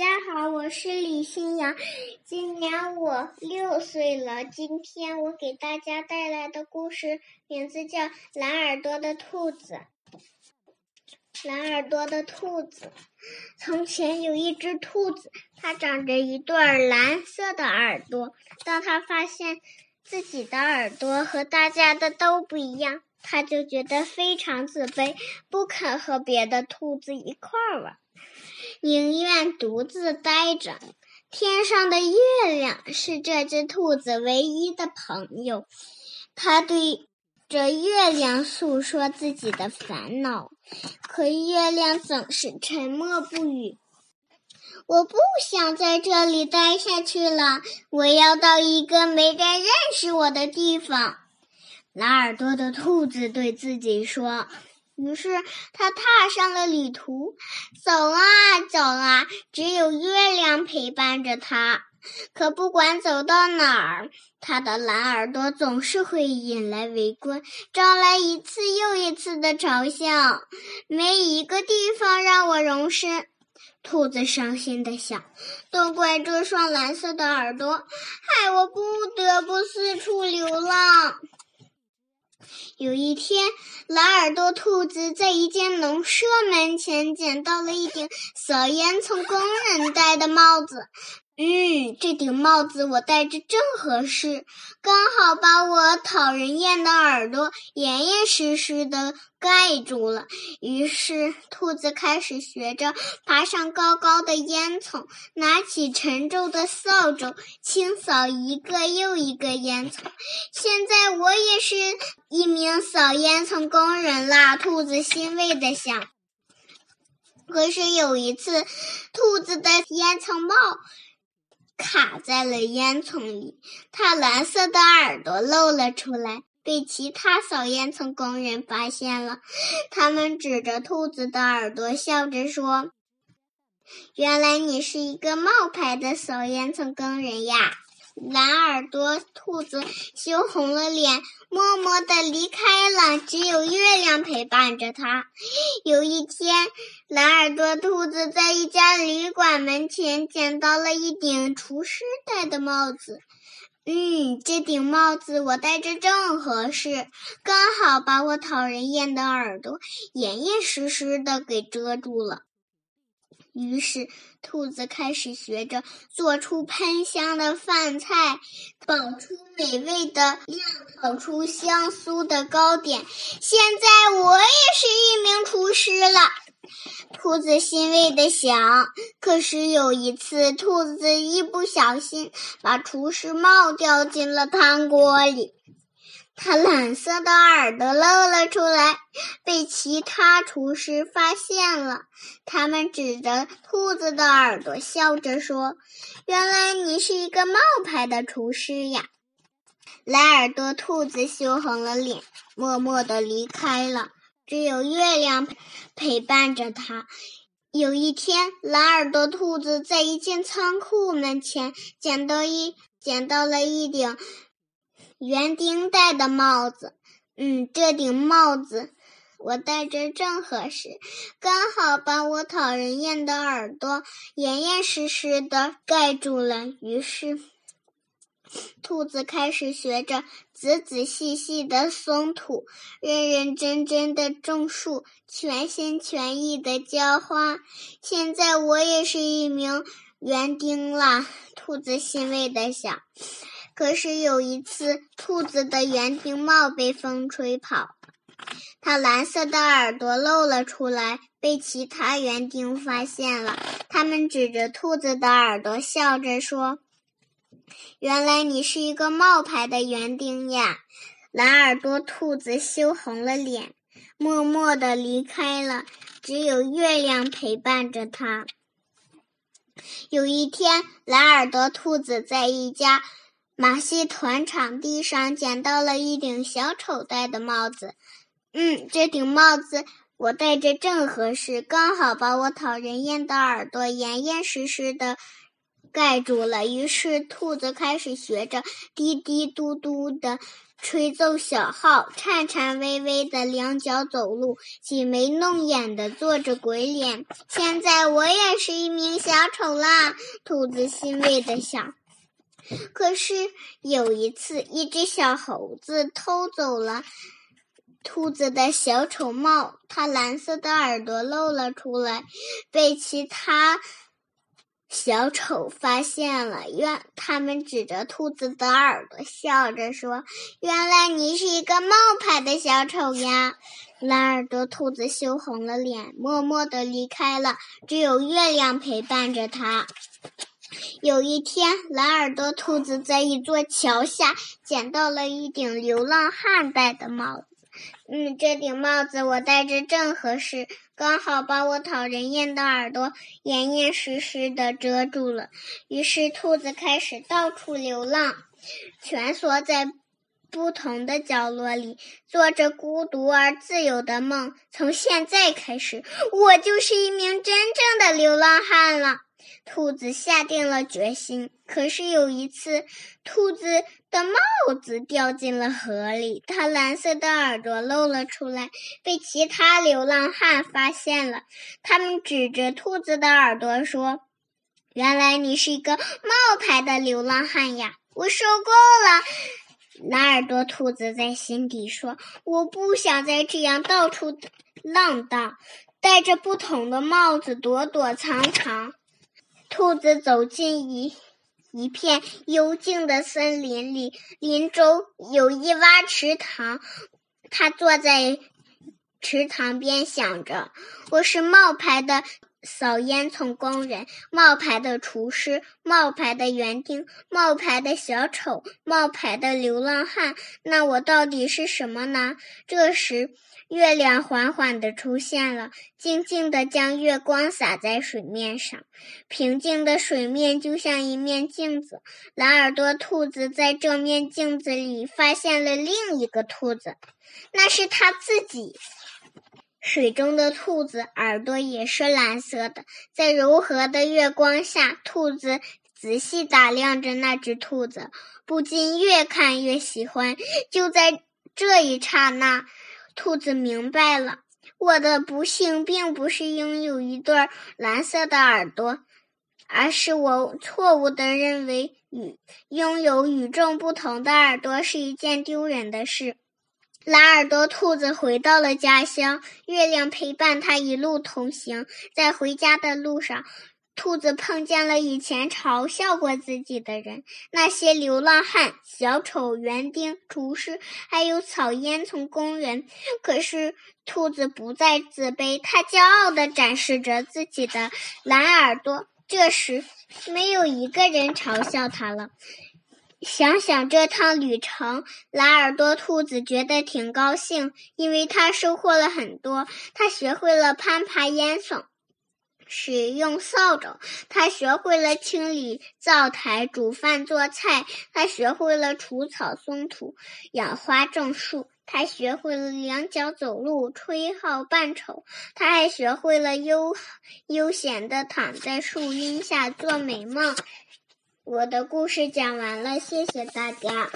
大家好，我是李新阳，今年我六岁了。今天我给大家带来的故事名字叫《蓝耳朵的兔子》。蓝耳朵的兔子，从前有一只兔子，它长着一对蓝色的耳朵。当它发现自己的耳朵和大家的都不一样，它就觉得非常自卑，不肯和别的兔子一块儿玩。宁愿独自待着。天上的月亮是这只兔子唯一的朋友。它对着月亮诉说自己的烦恼，可月亮总是沉默不语。我不想在这里待下去了，我要到一个没人认识我的地方。蓝耳朵的兔子对自己说。于是他踏上了旅途，走啊走啊，只有月亮陪伴着他。可不管走到哪儿，他的蓝耳朵总是会引来围观，招来一次又一次的嘲笑。没一个地方让我容身，兔子伤心的想。都怪这双蓝色的耳朵，害我不得不四处流浪。有一天，蓝耳朵兔子在一间农舍门前捡到了一顶小烟囱工人戴的帽子。嗯，这顶帽子我戴着正合适，刚好把我讨人厌的耳朵严严实实的盖住了。于是，兔子开始学着爬上高高的烟囱，拿起沉重的扫帚，清扫一个又一个烟囱。现在，我也是一名扫烟囱工人啦！兔子欣慰地想。可是有一次，兔子的烟囱帽。卡在了烟囱里，它蓝色的耳朵露了出来，被其他扫烟囱工人发现了。他们指着兔子的耳朵，笑着说：“原来你是一个冒牌的扫烟囱工人呀！”蓝耳朵兔子羞红了脸，默默地离开了。只有月亮陪伴着它。有一天，蓝耳朵兔子在一家旅馆门前捡到了一顶厨师戴的帽子。嗯，这顶帽子我戴着正合适，刚好把我讨人厌的耳朵严严实实的给遮住了。于是，兔子开始学着做出喷香的饭菜，烤出美味的酿，烤出香酥的糕点。现在我也是一名厨师了，兔子欣慰地想。可是有一次，兔子一不小心把厨师帽掉进了汤锅里。它蓝色的耳朵露了出来，被其他厨师发现了。他们指着兔子的耳朵，笑着说：“原来你是一个冒牌的厨师呀！”蓝耳朵兔子羞红了脸，默默地离开了。只有月亮陪伴着它。有一天，蓝耳朵兔子在一间仓库门前捡到一捡到了一顶。园丁戴的帽子，嗯，这顶帽子我戴着正合适，刚好把我讨人厌的耳朵严严实实的盖住了。于是，兔子开始学着仔仔细细的松土，认认真真的种树，全心全意的浇花。现在我也是一名园丁啦，兔子欣慰的想。可是有一次，兔子的园丁帽被风吹跑，它蓝色的耳朵露了出来，被其他园丁发现了。他们指着兔子的耳朵，笑着说：“原来你是一个冒牌的园丁呀！”蓝耳朵兔子羞红了脸，默默地离开了。只有月亮陪伴着它。有一天，蓝耳朵兔子在一家。马戏团场地上捡到了一顶小丑戴的帽子，嗯，这顶帽子我戴着正合适，刚好把我讨人厌的耳朵严严实实的盖住了。于是，兔子开始学着滴滴嘟嘟的吹奏小号，颤颤巍巍的两脚走路，挤眉弄眼的做着鬼脸。现在我也是一名小丑啦！兔子欣慰的想。可是有一次，一只小猴子偷走了兔子的小丑帽，它蓝色的耳朵露了出来，被其他小丑发现了。原他们指着兔子的耳朵，笑着说：“原来你是一个冒牌的小丑呀！”蓝耳朵兔子羞红了脸，默默的离开了，只有月亮陪伴着它。有一天，蓝耳朵兔子在一座桥下捡到了一顶流浪汉戴的帽子。嗯，这顶帽子我戴着正合适，刚好把我讨人厌的耳朵严严实实的遮住了。于是，兔子开始到处流浪，蜷缩在不同的角落里，做着孤独而自由的梦。从现在开始，我就是一名真正的流浪汉了。兔子下定了决心，可是有一次，兔子的帽子掉进了河里，它蓝色的耳朵露了出来，被其他流浪汉发现了。他们指着兔子的耳朵说：“原来你是一个冒牌的流浪汉呀！”我受够了，蓝耳朵兔子在心底说：“我不想再这样到处浪荡，戴着不同的帽子躲躲藏藏。”兔子走进一一片幽静的森林里，林中有一洼池塘。它坐在池塘边，想着：“我是冒牌的扫烟囱工人，冒牌的厨师，冒牌的园丁，冒牌的小丑，冒牌的流浪汉。那我到底是什么呢？”这时。月亮缓缓地出现了，静静地将月光洒在水面上。平静的水面就像一面镜子，蓝耳朵兔子在这面镜子里发现了另一个兔子，那是它自己。水中的兔子耳朵也是蓝色的，在柔和的月光下，兔子仔细打量着那只兔子，不禁越看越喜欢。就在这一刹那。兔子明白了，我的不幸并不是拥有一对蓝色的耳朵，而是我错误的认为与拥有与众不同的耳朵是一件丢人的事。蓝耳朵兔子回到了家乡，月亮陪伴它一路同行，在回家的路上。兔子碰见了以前嘲笑过自己的人，那些流浪汉、小丑、园丁、厨师，还有草烟囱工人。可是兔子不再自卑，它骄傲地展示着自己的蓝耳朵。这时，没有一个人嘲笑它了。想想这趟旅程，蓝耳朵兔子觉得挺高兴，因为它收获了很多。它学会了攀爬烟囱。使用扫帚，它学会了清理灶台、煮饭做菜；它学会了除草松土、养花种树；它学会了两脚走路、吹号扮丑；它还学会了悠悠闲的躺在树荫下做美梦。我的故事讲完了，谢谢大家。